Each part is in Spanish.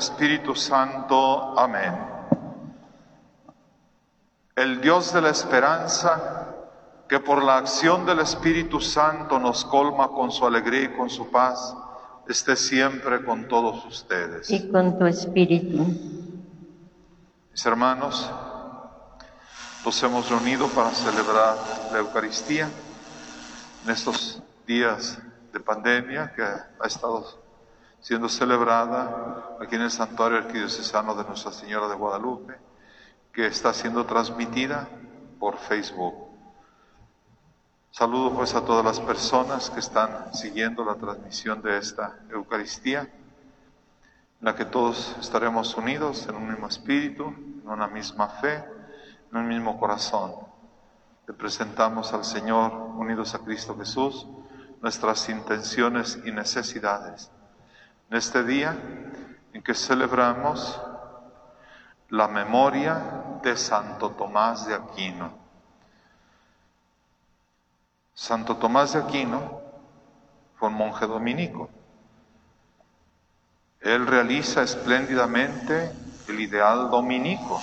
Espíritu Santo. Amén. El Dios de la esperanza, que por la acción del Espíritu Santo nos colma con su alegría y con su paz, esté siempre con todos ustedes. y con tu espíritu. Mis hermanos, nos hemos reunido para celebrar la Eucaristía en estos días de pandemia que ha estado siendo celebrada aquí en el Santuario Arquidiocesano de Nuestra Señora de Guadalupe, que está siendo transmitida por Facebook. Saludo pues a todas las personas que están siguiendo la transmisión de esta Eucaristía, en la que todos estaremos unidos en un mismo espíritu, en una misma fe, en un mismo corazón. Le presentamos al Señor, unidos a Cristo Jesús, nuestras intenciones y necesidades. En este día en que celebramos la memoria de Santo Tomás de Aquino. Santo Tomás de Aquino fue un monje dominico. Él realiza espléndidamente el ideal dominico.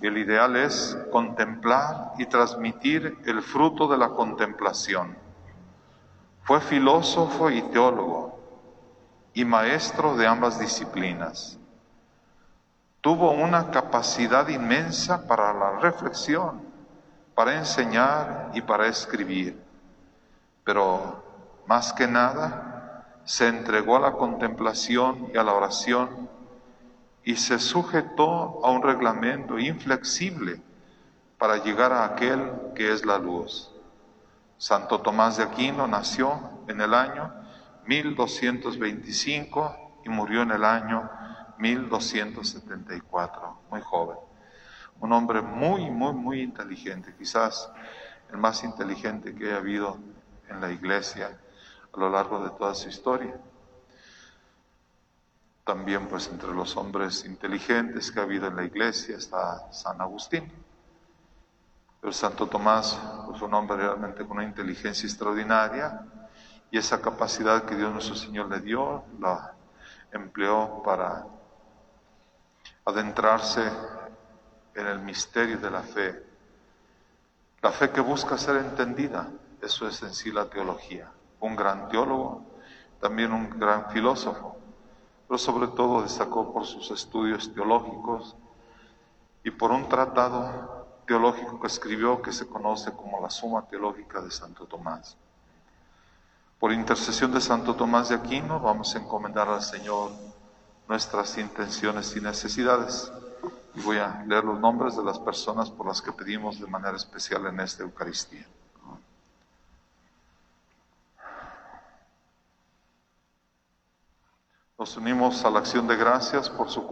El ideal es contemplar y transmitir el fruto de la contemplación. Fue filósofo y teólogo y maestro de ambas disciplinas. Tuvo una capacidad inmensa para la reflexión, para enseñar y para escribir. Pero más que nada, se entregó a la contemplación y a la oración y se sujetó a un reglamento inflexible para llegar a aquel que es la luz. Santo Tomás de Aquino nació en el año 1225 y murió en el año 1274, muy joven. Un hombre muy, muy, muy inteligente, quizás el más inteligente que haya habido en la iglesia a lo largo de toda su historia. También pues entre los hombres inteligentes que ha habido en la iglesia está San Agustín. Pero Santo Tomás pues un hombre realmente con una inteligencia extraordinaria y esa capacidad que Dios nuestro Señor le dio la empleó para adentrarse en el misterio de la fe. La fe que busca ser entendida, eso es en sí la teología. Un gran teólogo, también un gran filósofo, pero sobre todo destacó por sus estudios teológicos y por un tratado teológico que escribió que se conoce como la Suma Teológica de Santo Tomás. Por intercesión de Santo Tomás de Aquino vamos a encomendar al Señor nuestras intenciones y necesidades. Y voy a leer los nombres de las personas por las que pedimos de manera especial en esta Eucaristía. Nos unimos a la acción de gracias por su,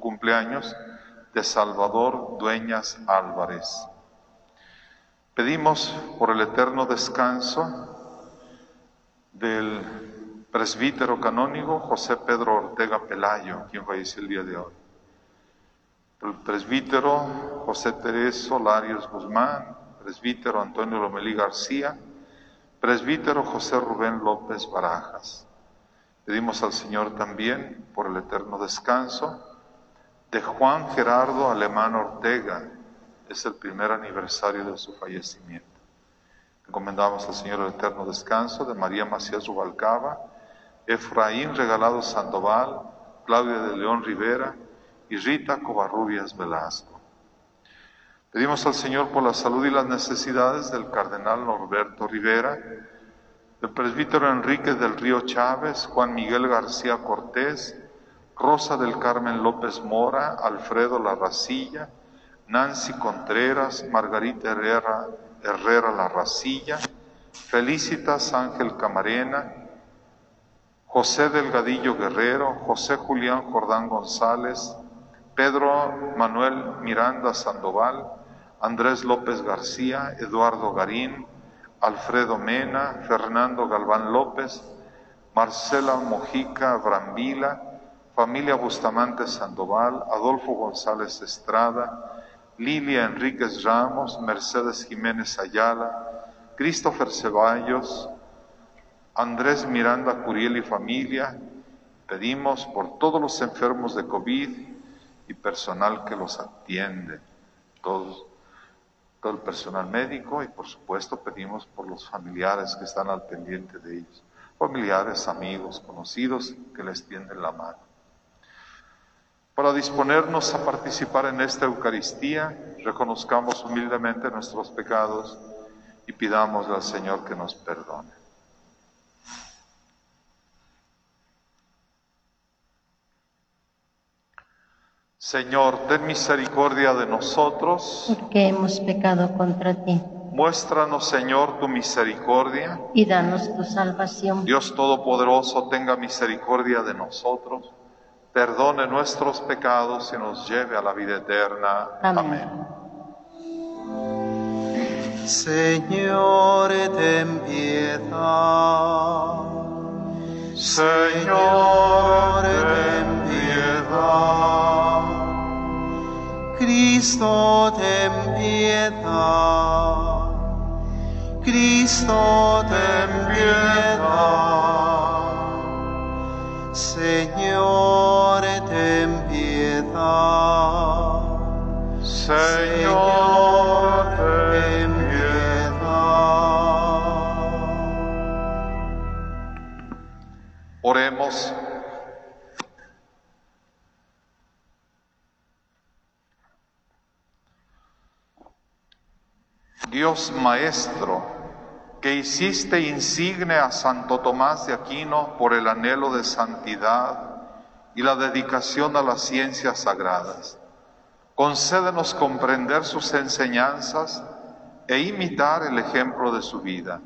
cumpleaños de Salvador Dueñas Álvarez. Pedimos por el eterno descanso del presbítero canónigo José Pedro Ortega Pelayo, quien falleció el día de hoy. El presbítero José Tereso Larios Guzmán, presbítero Antonio Lomelí García, presbítero José Rubén López Barajas. Pedimos al Señor también por el eterno descanso de Juan Gerardo Alemán Ortega. Es el primer aniversario de su fallecimiento. Encomendamos al Señor el eterno descanso de María Macías Rubalcaba, Efraín Regalado Sandoval, Claudia de León Rivera y Rita Covarrubias Velasco. Pedimos al Señor por la salud y las necesidades del cardenal Norberto Rivera, el presbítero Enrique del Río Chávez, Juan Miguel García Cortés, Rosa del Carmen López Mora, Alfredo Larracilla, Nancy Contreras, Margarita Herrera, Herrera Larracilla, Felicitas Ángel Camarena, José Delgadillo Guerrero, José Julián Jordán González, Pedro Manuel Miranda Sandoval, Andrés López García, Eduardo Garín, Alfredo Mena, Fernando Galván López, Marcela Mojica Brambila, familia Bustamante Sandoval, Adolfo González Estrada, Lilia Enríquez Ramos, Mercedes Jiménez Ayala, Christopher Ceballos, Andrés Miranda Curiel y familia, pedimos por todos los enfermos de COVID y personal que los atiende, todo el personal médico y por supuesto pedimos por los familiares que están al pendiente de ellos, familiares, amigos, conocidos que les tienden la mano. Para disponernos a participar en esta Eucaristía, reconozcamos humildemente nuestros pecados y pidámosle al Señor que nos perdone. Señor, ten misericordia de nosotros. porque hemos pecado contra ti. Muéstranos, Señor, tu misericordia. Y danos tu salvación. Dios Todopoderoso, tenga misericordia de nosotros, perdone nuestros pecados y nos lleve a la vida eterna. Amén. Señor, ten piedad. Señor, ten piedad. Cristo, ten piedad. Cristo, ten piedad. Señor, ten piedad. Señor, ten piedad. Oremos. Dios Maestro, que hiciste insigne a Santo Tomás de Aquino por el anhelo de santidad y la dedicación a las ciencias sagradas, concédenos comprender sus enseñanzas e imitar el ejemplo de su vida.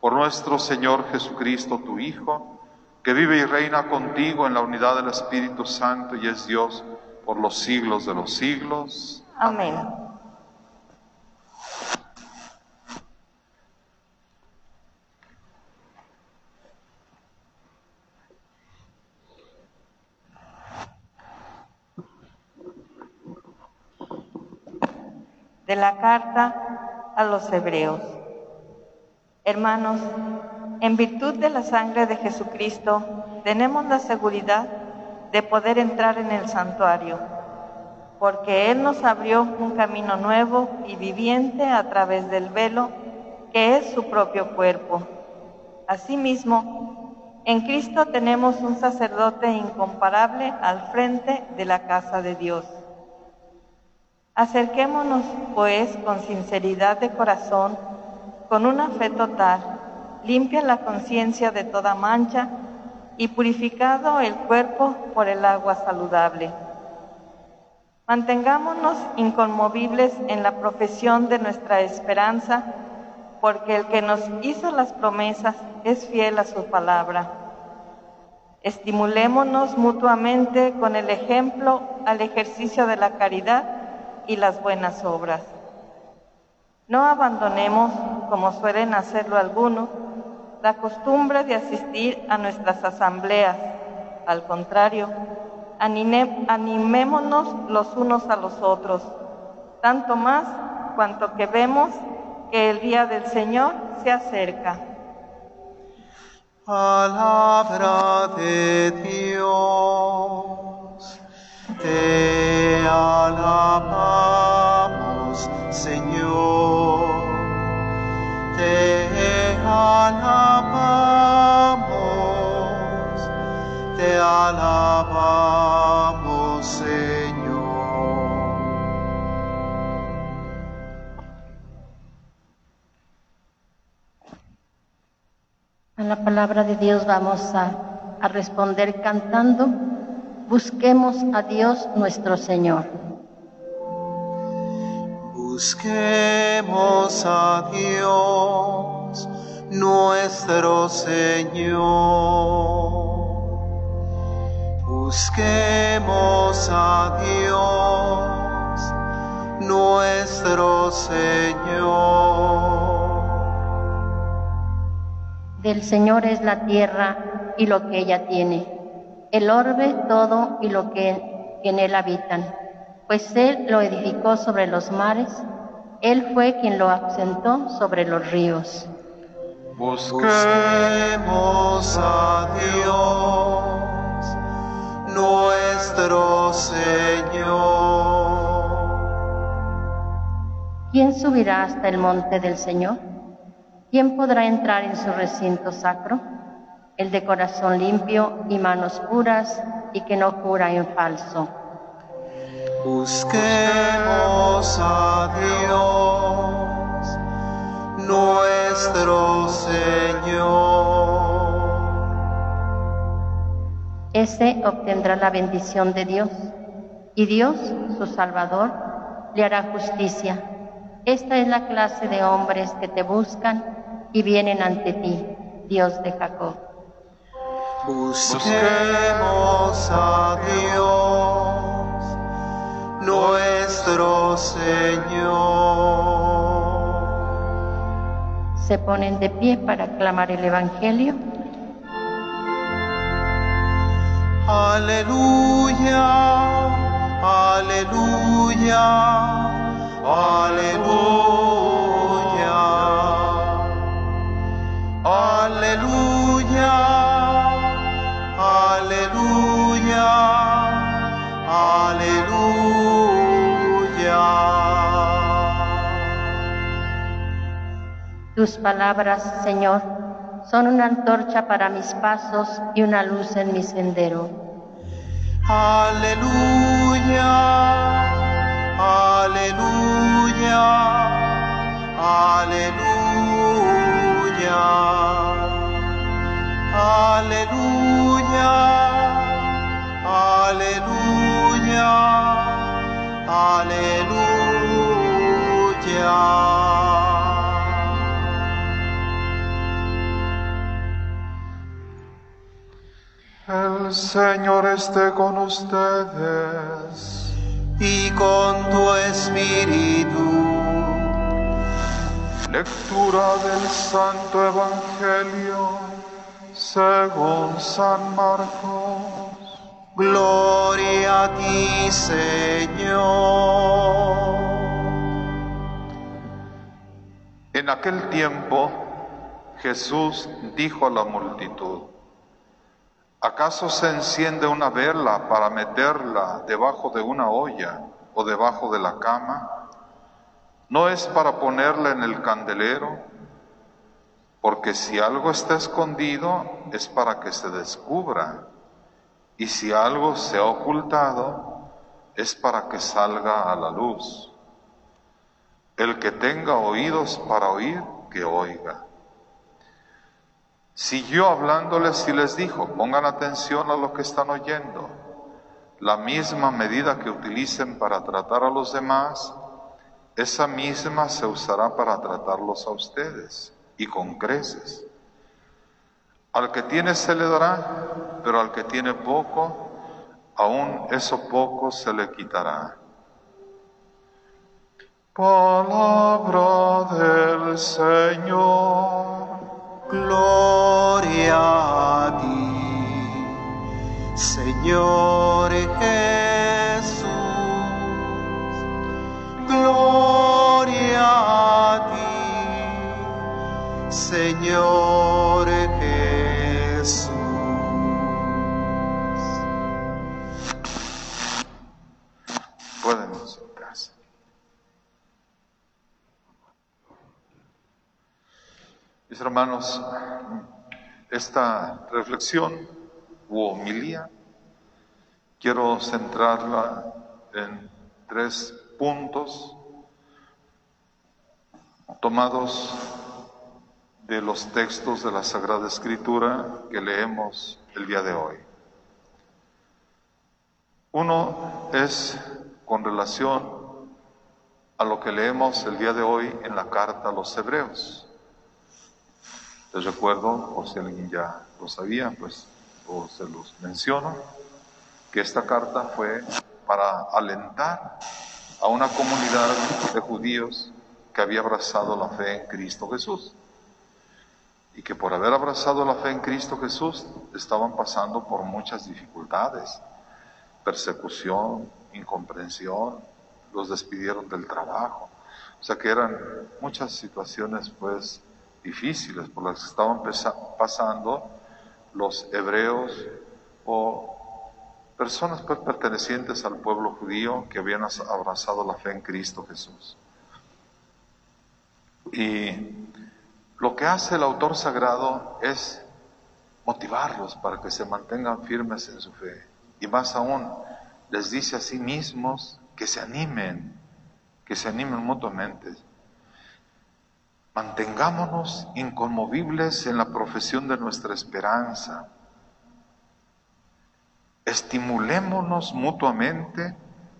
Por nuestro Señor Jesucristo, tu Hijo, que vive y reina contigo en la unidad del Espíritu Santo y es Dios por los siglos de los siglos. Amén. De la carta a los hebreos. Hermanos, en virtud de la sangre de Jesucristo, tenemos la seguridad de poder entrar en el santuario, porque Él nos abrió un camino nuevo y viviente a través del velo, que es su propio cuerpo. Asimismo, en Cristo tenemos un sacerdote incomparable al frente de la casa de Dios. Acerquémonos, pues, con sinceridad de corazón, con una fe total, limpia la conciencia de toda mancha y purificado el cuerpo por el agua saludable. Mantengámonos inconmovibles en la profesión de nuestra esperanza, porque el que nos hizo las promesas es fiel a su palabra. Estimulémonos mutuamente con el ejemplo al ejercicio de la caridad y las buenas obras. No abandonemos, como suelen hacerlo algunos, la costumbre de asistir a nuestras asambleas. Al contrario, animémonos los unos a los otros, tanto más cuanto que vemos que el día del Señor se acerca. Palabra de Dios, alabamos, Señor, te alabamos, te alabamos, Señor. A la palabra de Dios vamos a, a responder cantando. Busquemos a Dios nuestro Señor. Busquemos a Dios, nuestro Señor. Busquemos a Dios, nuestro Señor. Del Señor es la tierra y lo que ella tiene, el orbe todo y lo que en él habitan, pues Él lo edificó sobre los mares, Él fue quien lo asentó sobre los ríos. Busquemos a Dios, nuestro Señor. ¿Quién subirá hasta el monte del Señor? ¿Quién podrá entrar en su recinto sacro? El de corazón limpio y manos puras y que no jura en falso. Busquemos a Dios, nuestro Señor. Ese obtendrá la bendición de Dios y Dios, su Salvador, le hará justicia. Esta es la clase de hombres que te buscan y vienen ante ti, Dios de Jacob. Busquemos a Dios, nuestro Señor. Se ponen de pie para clamar el Evangelio. Aleluya, aleluya, aleluya. Tus palabras, Señor, son una antorcha para mis pasos y una luz en mi sendero. Aleluya, aleluya, aleluya, aleluya, aleluya, aleluya. El Señor esté con ustedes. y con tu espíritu. Lectura del Santo Evangelio según San Marcos. Gloria a ti, Señor. En aquel tiempo Jesús dijo a la multitud, ¿acaso se enciende una vela para meterla debajo de una olla o debajo de la cama? ¿No es para ponerla en el candelero? Porque si algo está escondido es para que se descubra, y si algo se ha ocultado es para que salga a la luz. El que tenga oídos para oír, que oiga. Siguió hablándoles y les dijo, pongan atención a lo que están oyendo. La misma medida que utilicen para tratar a los demás, esa misma se usará para tratarlos a ustedes, y con creces. Al que tiene se le dará, pero al que tiene poco, aún eso poco se le quitará. Palabra del Señor. Gloria a ti, Señor Jesús. Gloria a ti, Señor Mis hermanos, esta reflexión u homilía quiero centrarla en tres puntos tomados de los textos de la Sagrada Escritura que leemos el día de hoy. Uno es con relación a lo que leemos el día de hoy en la carta a los hebreos. Les recuerdo, o si alguien ya lo sabía, pues o se los menciono, que esta carta fue para alentar a una comunidad de judíos que había abrazado la fe en Cristo Jesús y que por haber abrazado la fe en Cristo Jesús estaban pasando por muchas dificultades, persecución, incomprensión, los despidieron del trabajo. O sea que eran muchas situaciones pues difíciles por las que estaban pasando los hebreos o personas pues, pertenecientes al pueblo judío que habían abrazado la fe en Cristo Jesús. Y lo que hace el autor sagrado es motivarlos para que se mantengan firmes en su fe. Y más aún, les dice a sí mismos que se animen, que se animen mutuamente. Mantengámonos inconmovibles en la profesión de nuestra esperanza. Estimulémonos mutuamente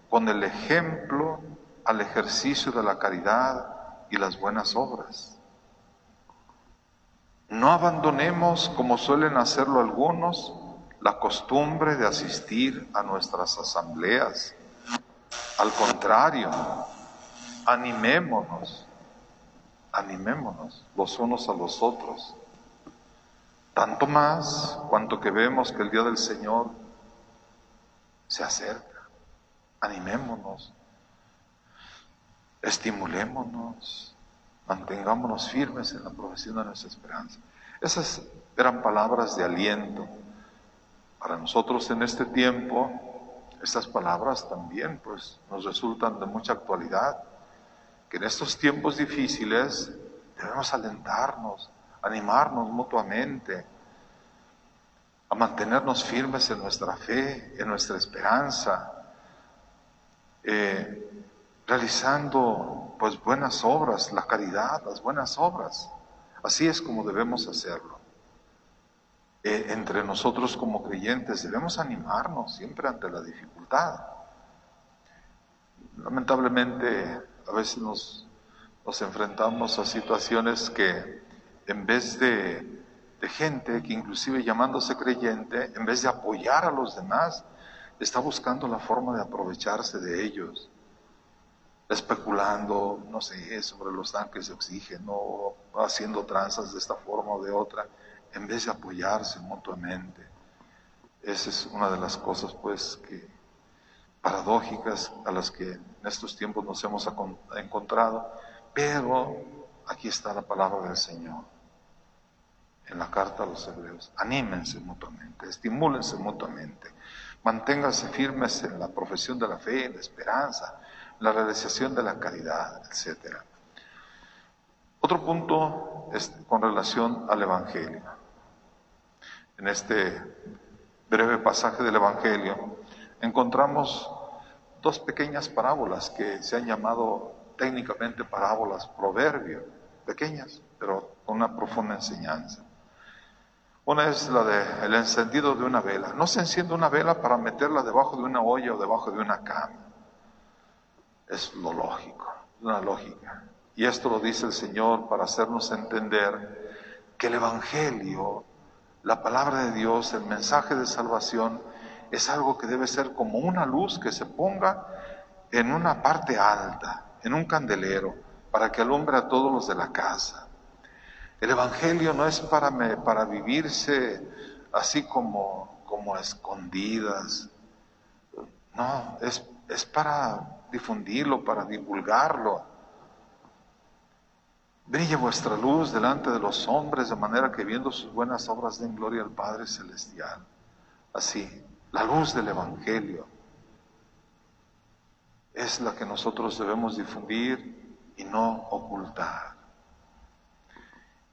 con el ejemplo al ejercicio de la caridad y las buenas obras. No abandonemos, como suelen hacerlo algunos, la costumbre de asistir a nuestras asambleas al contrario, animémonos, animémonos los unos a los otros. Tanto más cuanto que vemos que el día del Señor se acerca. Animémonos, estimulémonos, mantengámonos firmes en la profesión de nuestra esperanza. Esas eran palabras de aliento para nosotros en este tiempo estas palabras también pues nos resultan de mucha actualidad, que en estos tiempos difíciles debemos alentarnos, animarnos mutuamente, a mantenernos firmes en nuestra fe, en nuestra esperanza, eh, realizando pues buenas obras, la caridad, las buenas obras. Así es como debemos hacerlo. Eh, entre nosotros como creyentes debemos animarnos siempre ante la dificultad. Lamentablemente a veces nos, enfrentamos a situaciones que en vez de, de gente que inclusive llamándose creyente, en vez de apoyar a los demás, está buscando la forma de aprovecharse de ellos, especulando, no sé, sobre los tanques de oxígeno, haciendo tranzas de esta forma o de otra en vez de apoyarse mutuamente. Esa es una de las cosas, pues, que paradójicas a las que en estos tiempos nos hemos encontrado, pero aquí está la palabra del Señor en la carta a los hebreos. Anímense mutuamente, estimúlense mutuamente, manténganse firmes en la profesión de la fe, la esperanza, la realización de la caridad, etc. Otro punto es con relación al Evangelio en este breve pasaje del Evangelio, encontramos dos pequeñas parábolas que se han llamado técnicamente parábolas proverbios, pequeñas, pero con una profunda enseñanza. Una es la del el encendido de una vela. No se enciende una vela para meterla debajo de una olla o debajo de una cama. Es lo lógico, una lógica. Y esto lo dice el Señor para hacernos entender que el Evangelio la palabra de Dios, el mensaje de salvación, es algo que debe ser como una luz que se ponga en una parte alta, en un candelero, para que alumbre a todos los de la casa. El Evangelio no es para, para vivirse así como, como escondidas, no, es, es para difundirlo, para divulgarlo Brille vuestra luz delante de los hombres de manera que viendo sus buenas obras den gloria al Padre Celestial. Así, la luz del Evangelio es la que nosotros debemos difundir y no ocultar.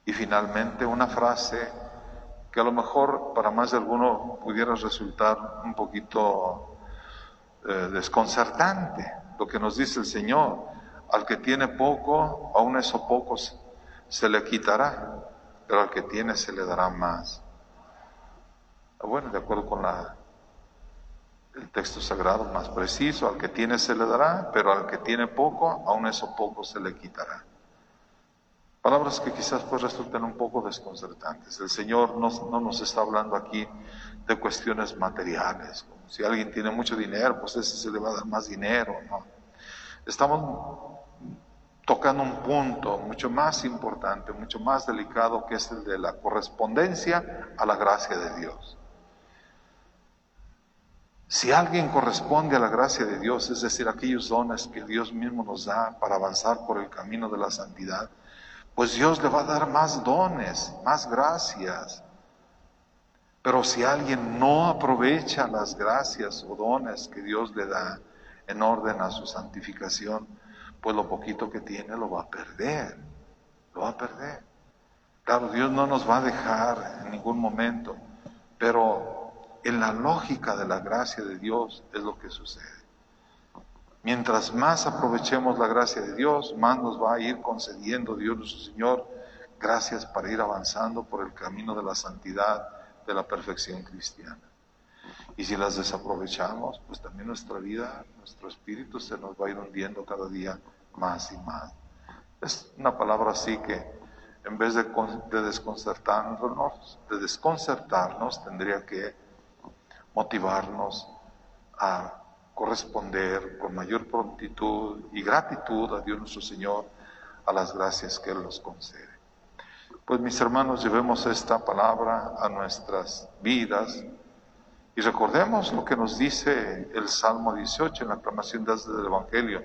Y finalmente una frase que a lo mejor para más de alguno pudiera resultar un poquito eh, desconcertante, lo que nos dice el Señor al que tiene poco, aún eso poco se le quitará. pero al que tiene se le dará más. Bueno, de acuerdo con la, el texto sagrado más preciso, al que tiene se le dará, pero al que tiene poco, aún eso poco se le quitará. Palabras que quizás pues resulten un poco desconcertantes. El Señor no, no nos está hablando aquí de cuestiones materiales, como si alguien tiene mucho dinero, pues ese se le va a dar más dinero, ¿no? Estamos tocando un punto mucho más importante, mucho más delicado, que es el de la correspondencia a la gracia de Dios. Si alguien corresponde a la gracia de Dios, es decir, aquellos dones que Dios mismo nos da para avanzar por el camino de la santidad, pues Dios le va a dar más dones, más gracias. Pero si alguien no aprovecha las gracias o dones que Dios le da en orden a su santificación, pues lo poquito que tiene lo va a perder, lo va a perder. Claro, Dios no nos va a dejar en ningún momento, pero en la lógica de la gracia de Dios es lo que sucede. Mientras más aprovechemos la gracia de Dios, más nos va a ir concediendo Dios nuestro Señor gracias para ir avanzando por el camino de la santidad, de la perfección cristiana. Y si las desaprovechamos, pues también nuestra vida, nuestro espíritu se nos va a ir hundiendo cada día más y más. Es una palabra así que en vez de, de desconcertarnos, de desconcertarnos, tendría que motivarnos a corresponder con mayor prontitud y gratitud a Dios nuestro Señor a las gracias que Él nos concede. Pues mis hermanos, llevemos esta palabra a nuestras vidas y recordemos lo que nos dice el Salmo 18 en la aclamación desde el Evangelio.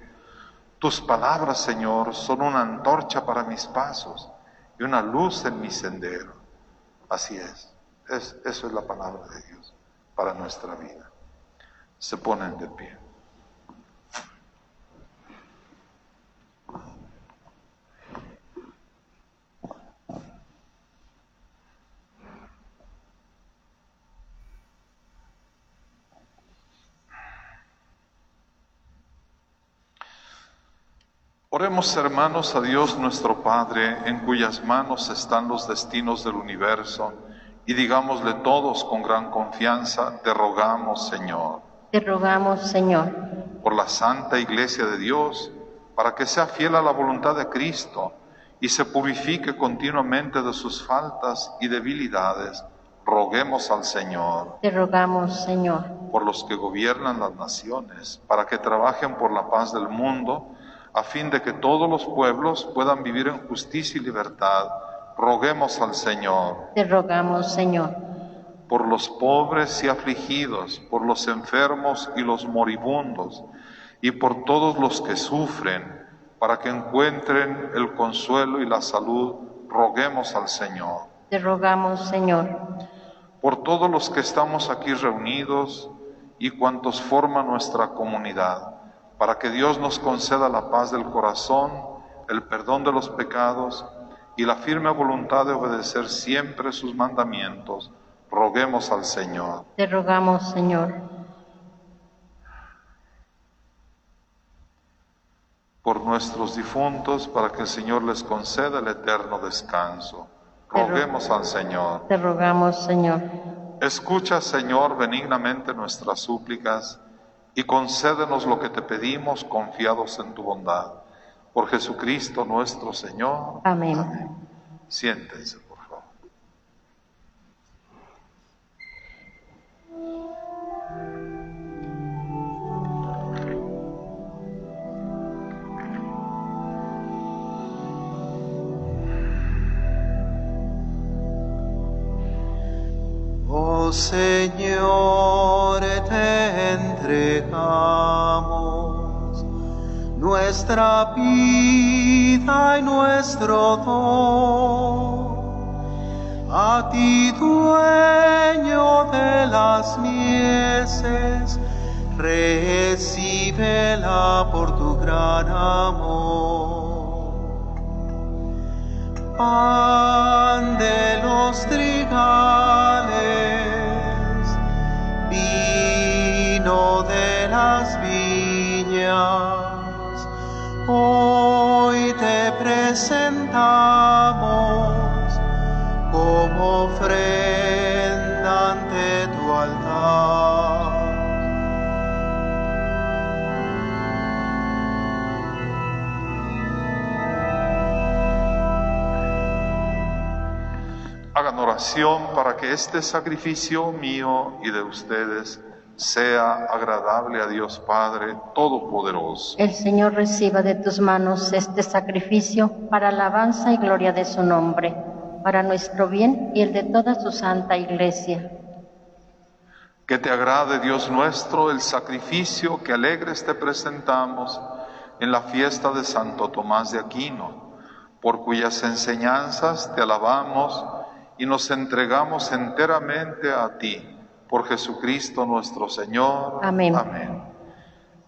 Tus palabras, Señor, son una antorcha para mis pasos y una luz en mi sendero. Así es. es eso es la palabra de Dios para nuestra vida. Se ponen de pie. Oremos hermanos a Dios nuestro Padre, en cuyas manos están los destinos del universo, y digámosle todos con gran confianza, te rogamos Señor. Te rogamos Señor. Por la Santa Iglesia de Dios, para que sea fiel a la voluntad de Cristo y se purifique continuamente de sus faltas y debilidades, roguemos al Señor. Te rogamos Señor. Por los que gobiernan las naciones, para que trabajen por la paz del mundo, a fin de que todos los pueblos puedan vivir en justicia y libertad. Roguemos al Señor. Te rogamos, Señor. Por los pobres y afligidos, por los enfermos y los moribundos, y por todos los que sufren, para que encuentren el consuelo y la salud, roguemos al Señor. Te rogamos, Señor. Por todos los que estamos aquí reunidos y cuantos forman nuestra comunidad para que Dios nos conceda la paz del corazón, el perdón de los pecados y la firme voluntad de obedecer siempre sus mandamientos. Roguemos al Señor. Te rogamos, Señor. Por nuestros difuntos, para que el Señor les conceda el eterno descanso. Roguemos al Señor. Te rogamos, Señor. Escucha, Señor, benignamente nuestras súplicas y concédenos lo que te pedimos confiados en tu bondad. Por Jesucristo nuestro Señor. Amén. Siéntense, por favor. Oh Señor, te entregamos nuestra vida y nuestro don. A ti, dueño de las mieses, recíbela por tu gran amor. Pan de los trigales, vino de las viñas, Hoy te presentamos como ofrenda ante tu altar. Hagan oración para que este sacrificio mío y de ustedes sea agradable a Dios Padre Todopoderoso. El Señor reciba de tus manos este sacrificio para alabanza y gloria de su nombre, para nuestro bien y el de toda su santa iglesia. Que te agrade, Dios nuestro, el sacrificio que alegres te presentamos en la fiesta de Santo Tomás de Aquino, por cuyas enseñanzas te alabamos y nos entregamos enteramente a ti, por Jesucristo nuestro Señor. Amén.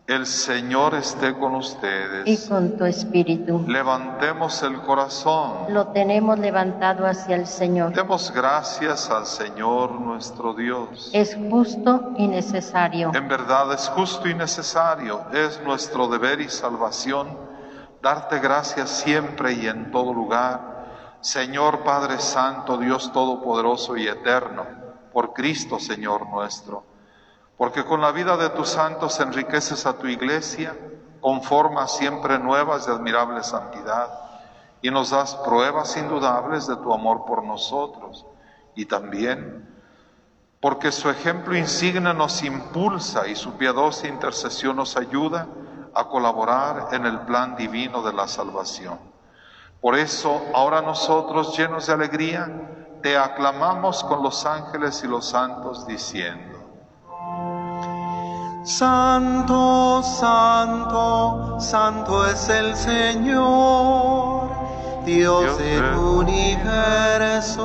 El Señor esté con ustedes. Y con tu espíritu. Levantemos el corazón. Lo tenemos levantado hacia el Señor. Demos gracias al Señor nuestro Dios. Es justo y necesario. En verdad es justo y necesario. Es nuestro deber y salvación darte gracias siempre y en todo lugar. Señor Padre Santo, Dios Todopoderoso y Eterno, por Cristo Señor nuestro porque con la vida de tus santos enriqueces a tu iglesia, conformas siempre nuevas de admirable santidad, y nos das pruebas indudables de tu amor por nosotros, y también porque su ejemplo insigne nos impulsa y su piadosa intercesión nos ayuda a colaborar en el plan divino de la salvación. Por eso, ahora nosotros, llenos de alegría, te aclamamos con los ángeles y los santos, diciendo, Santo, santo, santo es el Señor, Dios, del universo.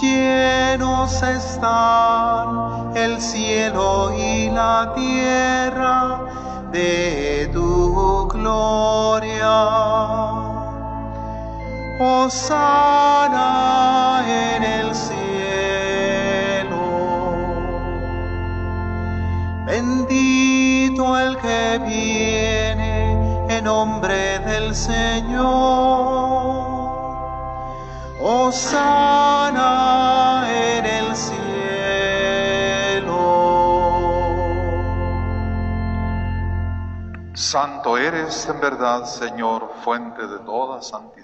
Llenos están el cielo y la tierra de tu gloria. Osana en el cielo Bendito el que viene en nombre del Señor. Osana en el cielo. Santo eres en verdad, Señor, fuente de toda santidad.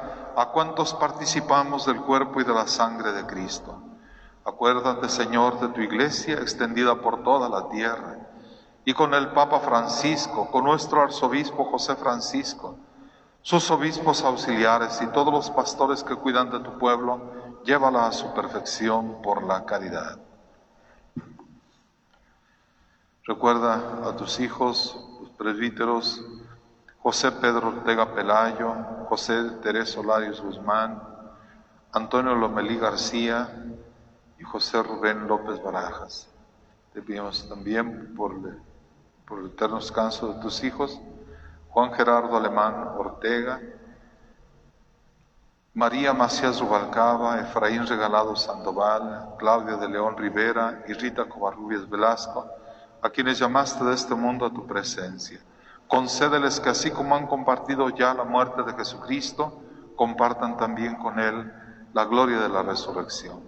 a cuantos participamos del cuerpo y de la sangre de Cristo. Acuérdate, Señor, de tu iglesia extendida por toda la tierra, y con el Papa Francisco, con nuestro arzobispo José Francisco, sus obispos auxiliares y todos los pastores que cuidan de tu pueblo, llévala a su perfección por la caridad. Recuerda a tus hijos, los presbíteros, José Pedro Ortega Pelayo, José Teresa Solarios Guzmán, Antonio Lomelí García y José Rubén López Barajas. Te pedimos también por el, por el eterno descanso de tus hijos, Juan Gerardo Alemán Ortega, María Macías Rubalcaba, Efraín Regalado Sandoval, Claudia de León Rivera y Rita Covarrubias Velasco, a quienes llamaste de este mundo a tu presencia. Concédeles que así como han compartido ya la muerte de Jesucristo, compartan también con Él la gloria de la resurrección.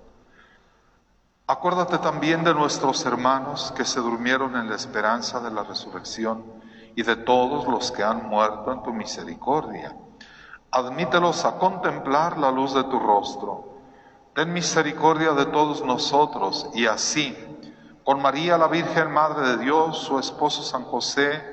Acuérdate también de nuestros hermanos que se durmieron en la esperanza de la resurrección y de todos los que han muerto en tu misericordia. Admítelos a contemplar la luz de tu rostro. Ten misericordia de todos nosotros y así, con María la Virgen Madre de Dios, su esposo San José,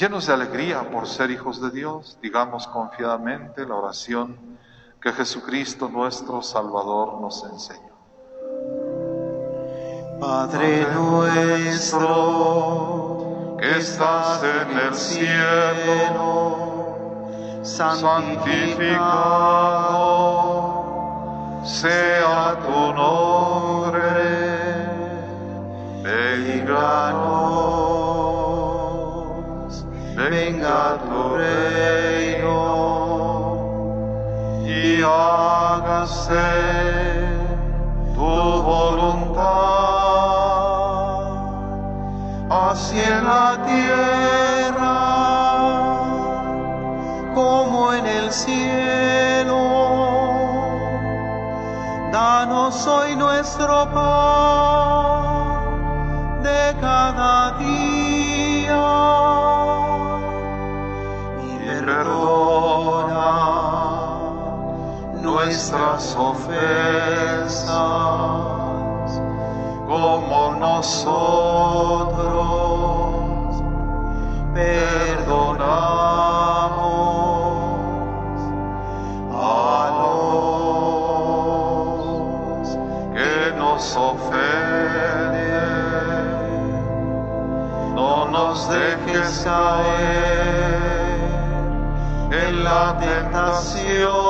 Llenos de alegría por ser hijos de Dios, digamos confiadamente la oración que Jesucristo nuestro Salvador nos enseñó. Padre nuestro, que estás en el cielo, santificado sea tu nombre, venga venga tu reino y hágase tu voluntad, así en la tierra como en el cielo. Danos hoy nuestro pan de cada día nuestras ofensas como nosotros perdonamos a los que nos ofenden. No nos dejes caer en la tentación.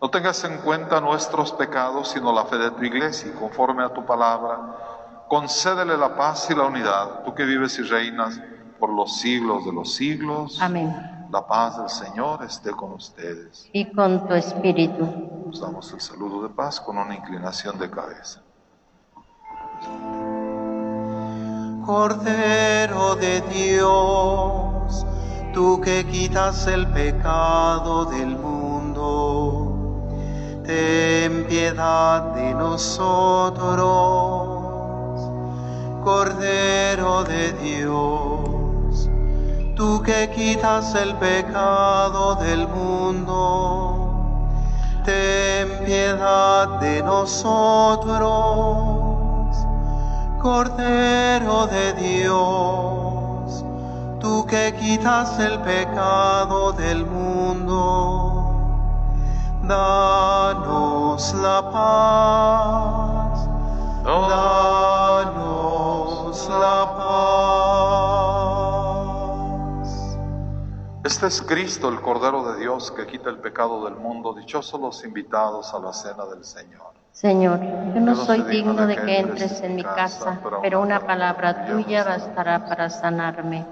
No tengas en cuenta nuestros pecados, sino la fe de tu iglesia, y conforme a tu palabra, concédele la paz y la unidad, tú que vives y reinas por los siglos de los siglos. Amén. La paz del Señor esté con ustedes. Y con tu espíritu. Nos damos el saludo de paz con una inclinación de cabeza. Cordero de Dios, tú que quitas el pecado del mundo, ten piedad de nosotros. Cordero de Dios, tú que quitas el pecado del mundo, ten piedad de nosotros. Cordero de Dios, tú que quitas el pecado del mundo, danos la paz, danos la paz. Este es Cristo, el Cordero de Dios, que quita el pecado del mundo. Dichosos los invitados a la cena del Señor. Señor, yo no soy digno de que entres en mi casa, pero una palabra tuya bastará para sanarme.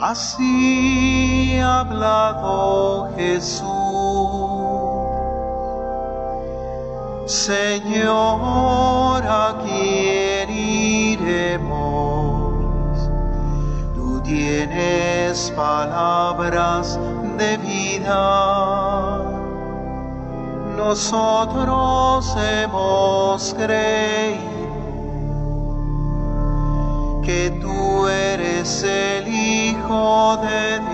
Así ha hablado Jesús. Señor, ¿a quién iremos? Tú tienes palabras de vida. Nosotros hemos creído eres el Hijo de Dios.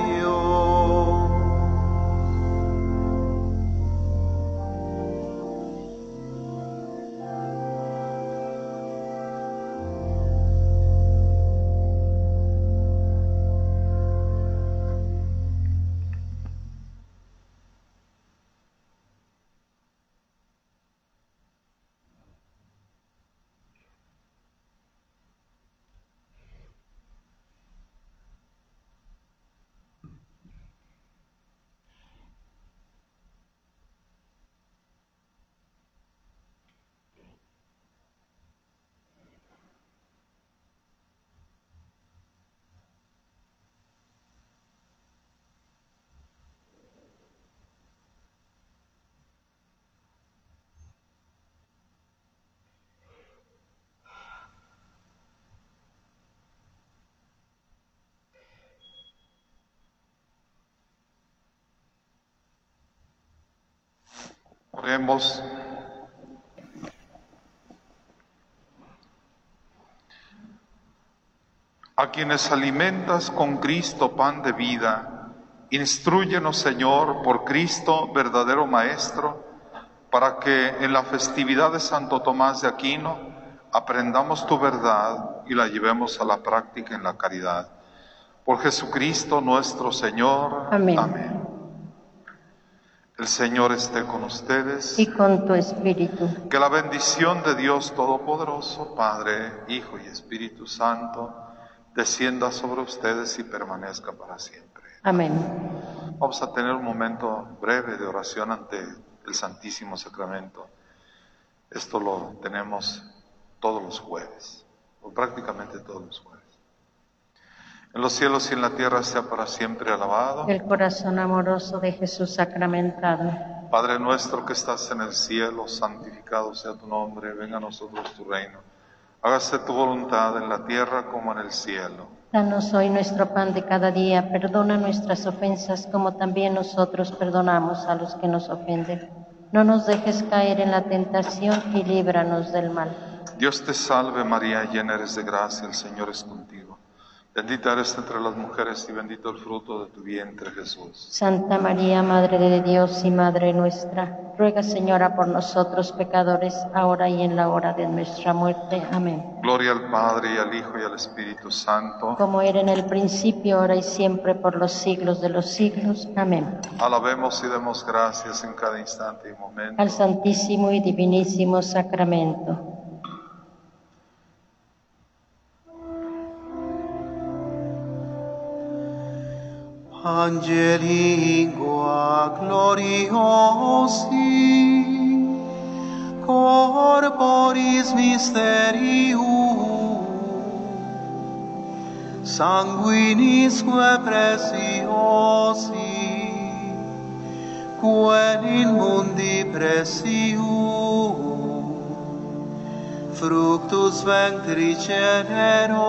Oremos. A quienes alimentas con Cristo pan de vida, instruyenos Señor por Cristo verdadero Maestro, para que en la festividad de Santo Tomás de Aquino aprendamos tu verdad y la llevemos a la práctica en la caridad. Por Jesucristo nuestro Señor. Amén. El Señor esté con ustedes. Y con tu espíritu. Que la bendición de Dios Todopoderoso, Padre, Hijo y Espíritu Santo, descienda sobre ustedes y permanezca para siempre. Amén. Vamos a tener un momento breve de oración ante el Santísimo Sacramento. Esto lo tenemos todos los jueves, o prácticamente todos los jueves. En los cielos y en la tierra sea para siempre alabado. El corazón amoroso de Jesús sacramentado. Padre nuestro que estás en el cielo, santificado sea tu nombre, venga a nosotros tu reino. Hágase tu voluntad en la tierra como en el cielo. Danos hoy nuestro pan de cada día, perdona nuestras ofensas como también nosotros perdonamos a los que nos ofenden. No nos dejes caer en la tentación y líbranos del mal. Dios te salve María, llena eres de gracia, el Señor es contigo. Bendita eres entre las mujeres y bendito el fruto de tu vientre Jesús. Santa María, Madre de Dios y Madre nuestra, ruega Señora por nosotros pecadores, ahora y en la hora de nuestra muerte. Amén. Gloria al Padre y al Hijo y al Espíritu Santo. Como era en el principio, ahora y siempre, por los siglos de los siglos. Amén. Alabemos y demos gracias en cada instante y momento. Al Santísimo y Divinísimo Sacramento. Angelingua gloriosi, corporis mysterium, sanguinisque preciosi, quel in mundi presium, fructus ventri generosi,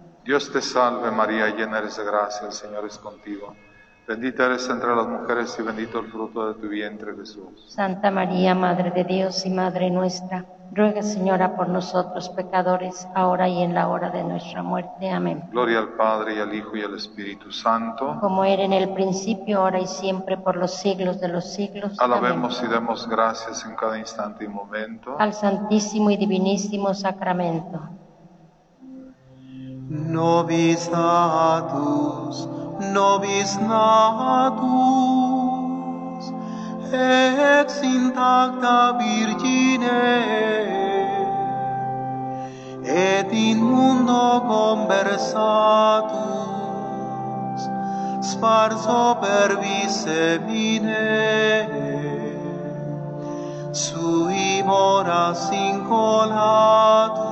Dios te salve María, llena eres de gracia, el Señor es contigo. Bendita eres entre las mujeres y bendito el fruto de tu vientre Jesús. Santa María, Madre de Dios y Madre nuestra, ruega Señora por nosotros pecadores, ahora y en la hora de nuestra muerte. Amén. Gloria al Padre y al Hijo y al Espíritu Santo. Como era en el principio, ahora y siempre, por los siglos de los siglos. Alabemos y demos gracias en cada instante y momento. Al Santísimo y Divinísimo Sacramento. nobis natus nobis natus ex intacta virgine et in mundo conversatus sparso per visemine sui moras incolatus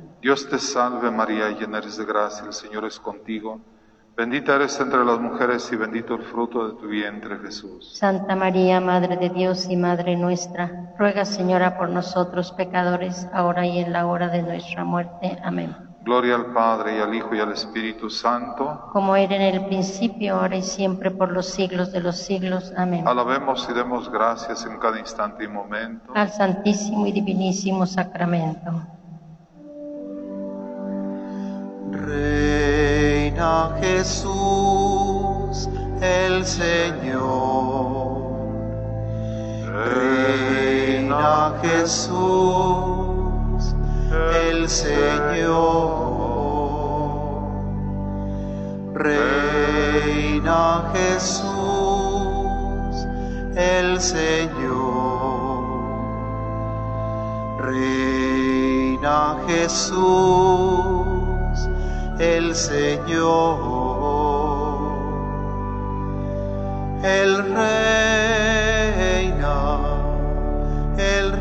Dios te salve María, llena eres de gracia, el Señor es contigo. Bendita eres entre las mujeres y bendito el fruto de tu vientre Jesús. Santa María, Madre de Dios y Madre nuestra, ruega Señora por nosotros pecadores, ahora y en la hora de nuestra muerte. Amén. Gloria al Padre y al Hijo y al Espíritu Santo. Como era en el principio, ahora y siempre, por los siglos de los siglos. Amén. Alabemos y demos gracias en cada instante y momento. Al Santísimo y Divinísimo Sacramento. Reina Jesús, el Señor. Reina Jesús, el Señor. Reina Jesús, el Señor. Reina Jesús, el Señor. El reina, el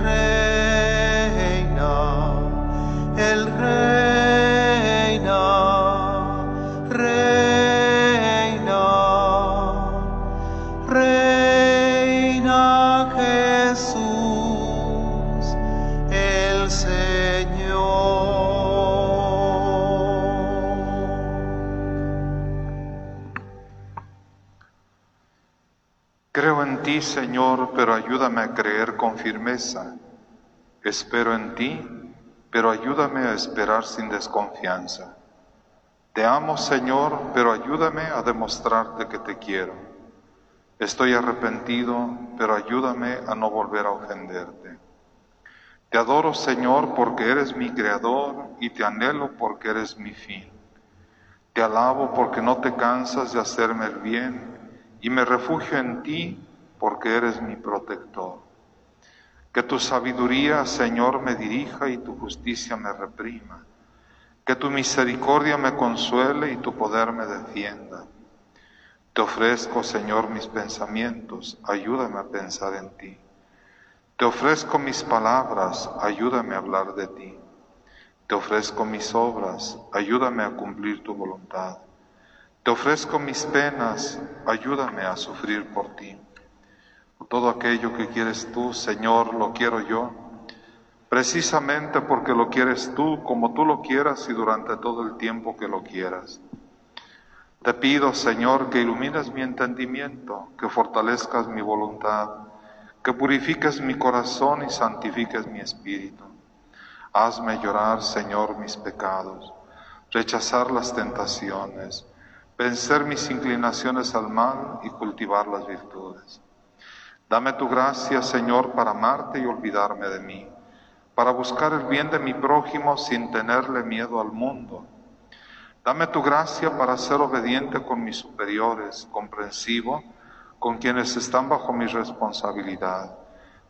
Señor, pero ayúdame a creer con firmeza. Espero en ti, pero ayúdame a esperar sin desconfianza. Te amo, Señor, pero ayúdame a demostrarte que te quiero. Estoy arrepentido, pero ayúdame a no volver a ofenderte. Te adoro, Señor, porque eres mi creador y te anhelo porque eres mi fin. Te alabo porque no te cansas de hacerme el bien y me refugio en ti porque eres mi protector. Que tu sabiduría, Señor, me dirija y tu justicia me reprima. Que tu misericordia me consuele y tu poder me defienda. Te ofrezco, Señor, mis pensamientos, ayúdame a pensar en ti. Te ofrezco mis palabras, ayúdame a hablar de ti. Te ofrezco mis obras, ayúdame a cumplir tu voluntad. Te ofrezco mis penas, ayúdame a sufrir por ti. Todo aquello que quieres tú, Señor, lo quiero yo, precisamente porque lo quieres tú, como tú lo quieras y durante todo el tiempo que lo quieras. Te pido, Señor, que ilumines mi entendimiento, que fortalezcas mi voluntad, que purifiques mi corazón y santifiques mi espíritu. Hazme llorar, Señor, mis pecados, rechazar las tentaciones, vencer mis inclinaciones al mal y cultivar las virtudes. Dame tu gracia, Señor, para amarte y olvidarme de mí, para buscar el bien de mi prójimo sin tenerle miedo al mundo. Dame tu gracia para ser obediente con mis superiores, comprensivo con quienes están bajo mi responsabilidad,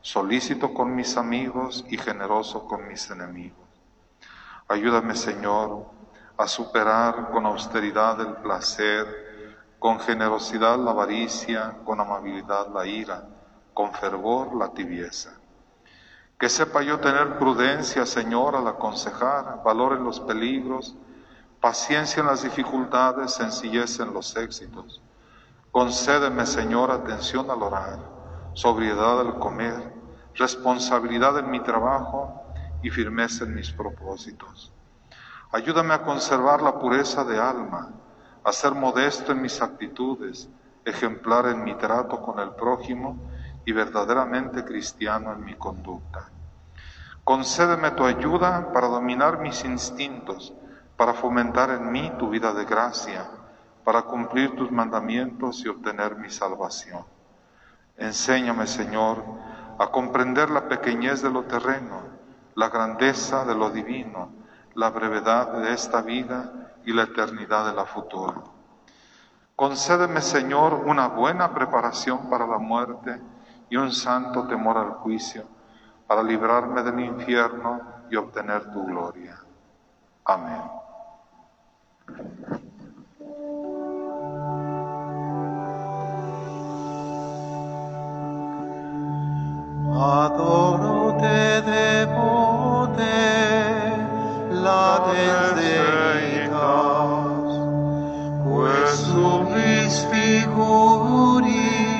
solícito con mis amigos y generoso con mis enemigos. Ayúdame, Señor, a superar con austeridad el placer, con generosidad la avaricia, con amabilidad la ira, con fervor la tibieza. Que sepa yo tener prudencia, Señor, al aconsejar, valor en los peligros, paciencia en las dificultades, sencillez en los éxitos. Concédeme, Señor, atención al orar, sobriedad al comer, responsabilidad en mi trabajo y firmeza en mis propósitos. Ayúdame a conservar la pureza de alma, a ser modesto en mis actitudes, ejemplar en mi trato con el prójimo y verdaderamente cristiano en mi conducta. Concédeme tu ayuda para dominar mis instintos, para fomentar en mí tu vida de gracia, para cumplir tus mandamientos y obtener mi salvación. Enséñame, Señor, a comprender la pequeñez de lo terreno, la grandeza de lo divino, la brevedad de esta vida y la eternidad de la futura. Concédeme, Señor, una buena preparación para la muerte y un santo temor al juicio, para librarme del infierno y obtener tu gloria. Amén. Adoro te debo te la desdeitas, pues subis figuris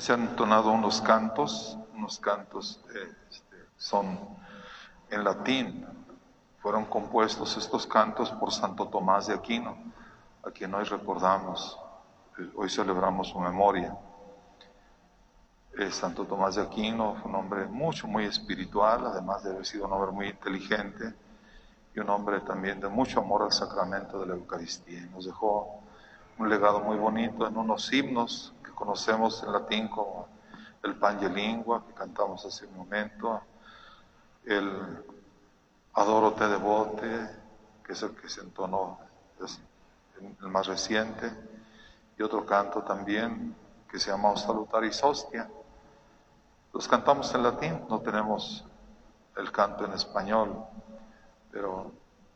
se han entonado unos cantos, unos cantos eh, este, son en latín. Fueron compuestos estos cantos por Santo Tomás de Aquino, a quien hoy recordamos, eh, hoy celebramos su memoria. Eh, Santo Tomás de Aquino fue un hombre mucho, muy espiritual, además de haber sido un hombre muy inteligente y un hombre también de mucho amor al sacramento de la Eucaristía. Y nos dejó un legado muy bonito en unos himnos conocemos en latín como el Pange Lingua, que cantamos hace un momento, el Adoro te devote, que es el que se entonó, el más reciente, y otro canto también que se llama Salutaris Hostia. Los cantamos en latín, no tenemos el canto en español, pero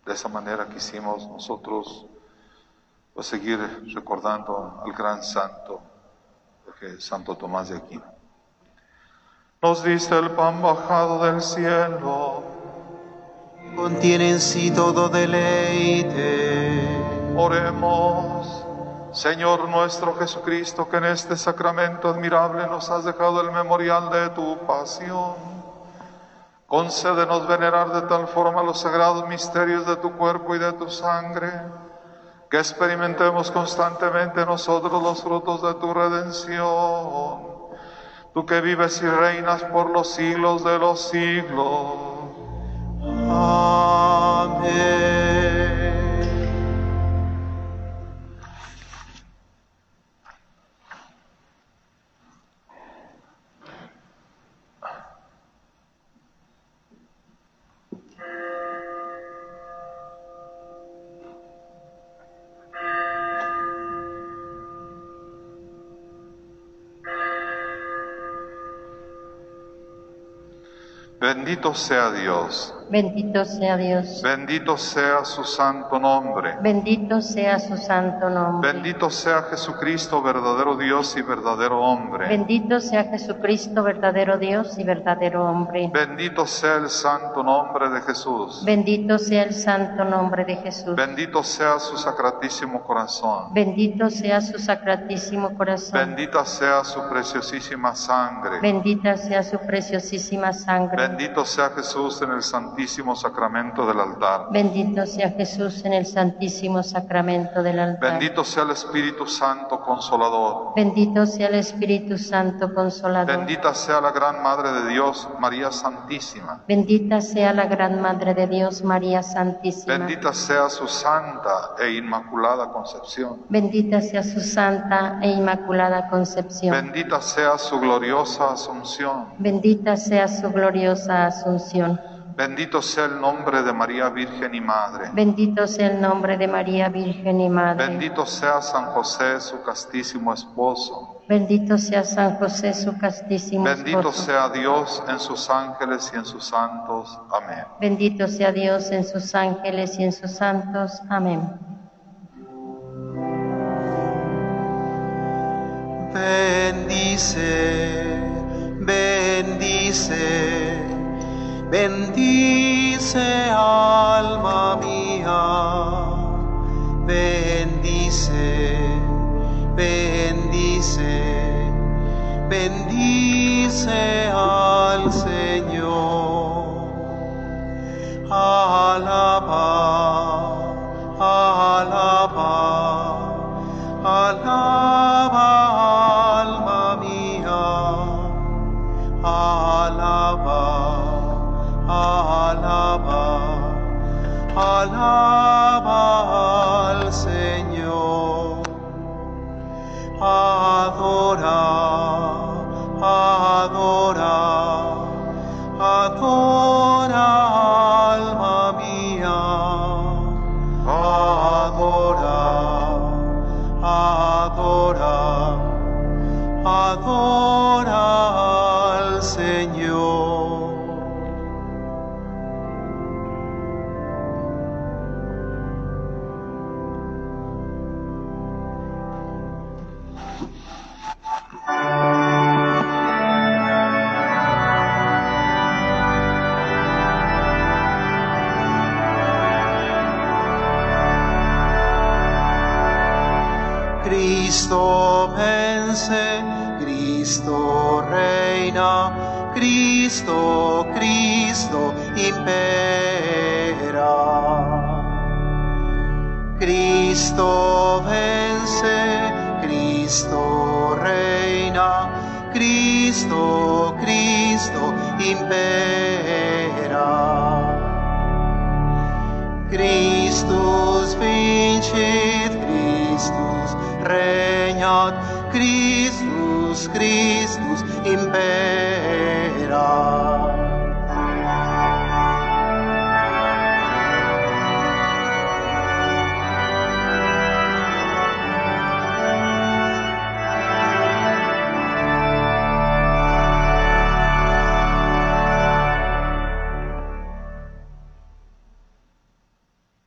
de esa manera quisimos nosotros pues, seguir recordando al gran santo, que es Santo Tomás de Aquino. Nos diste el pan bajado del cielo, Contiene en sí todo deleite. oremos. Señor nuestro Jesucristo, que en este sacramento admirable nos has dejado el memorial de tu pasión. Concédenos venerar de tal forma los sagrados misterios de tu cuerpo y de tu sangre, que experimentemos constantemente nosotros los frutos de tu redención. Tú que vives y reinas por los siglos de los siglos. Amén. Bendito sea Dios, Bendito sea Dios. bendito sea su santo nombre. Bendito sea su santo nombre. Bendito sea Jesucristo, verdadero Dios y verdadero hombre. Bendito sea Jesucristo, verdadero Dios y verdadero hombre. Bendito sea el santo nombre de Jesús. Bendito sea el santo nombre de Jesús. Bendito sea su sacratísimo corazón. Bendito sea su sacratísimo corazón. Bendita sea su preciosísima sangre. Bendita sea su preciosísima sangre. Bendito sea Jesús en el santísimo Santísimo Sacramento del altar. Bendito sea Jesús en el Santísimo Sacramento del altar. Bendito sea el Espíritu Santo Consolador. Bendito sea el Espíritu Santo Consolador. Bendita sea la Gran Madre de Dios, María Santísima. Bendita sea la Gran Madre de Dios, María Santísima. Bendita sea su santa e inmaculada concepción. Bendita sea su santa e inmaculada concepción. Bendita sea su gloriosa asunción. Bendita sea su gloriosa asunción. Bendito sea el nombre de María Virgen y Madre. Bendito sea el nombre de María Virgen y Madre. Bendito sea San José, su castísimo esposo. Bendito sea San José, su castísimo Bendito esposo. sea Dios en sus ángeles y en sus santos. Amén. Bendito sea Dios en sus ángeles y en sus santos. Amén. Bendice, bendice, bendice alma mía. Bendice, bendice, bendice al Señor. Alaba,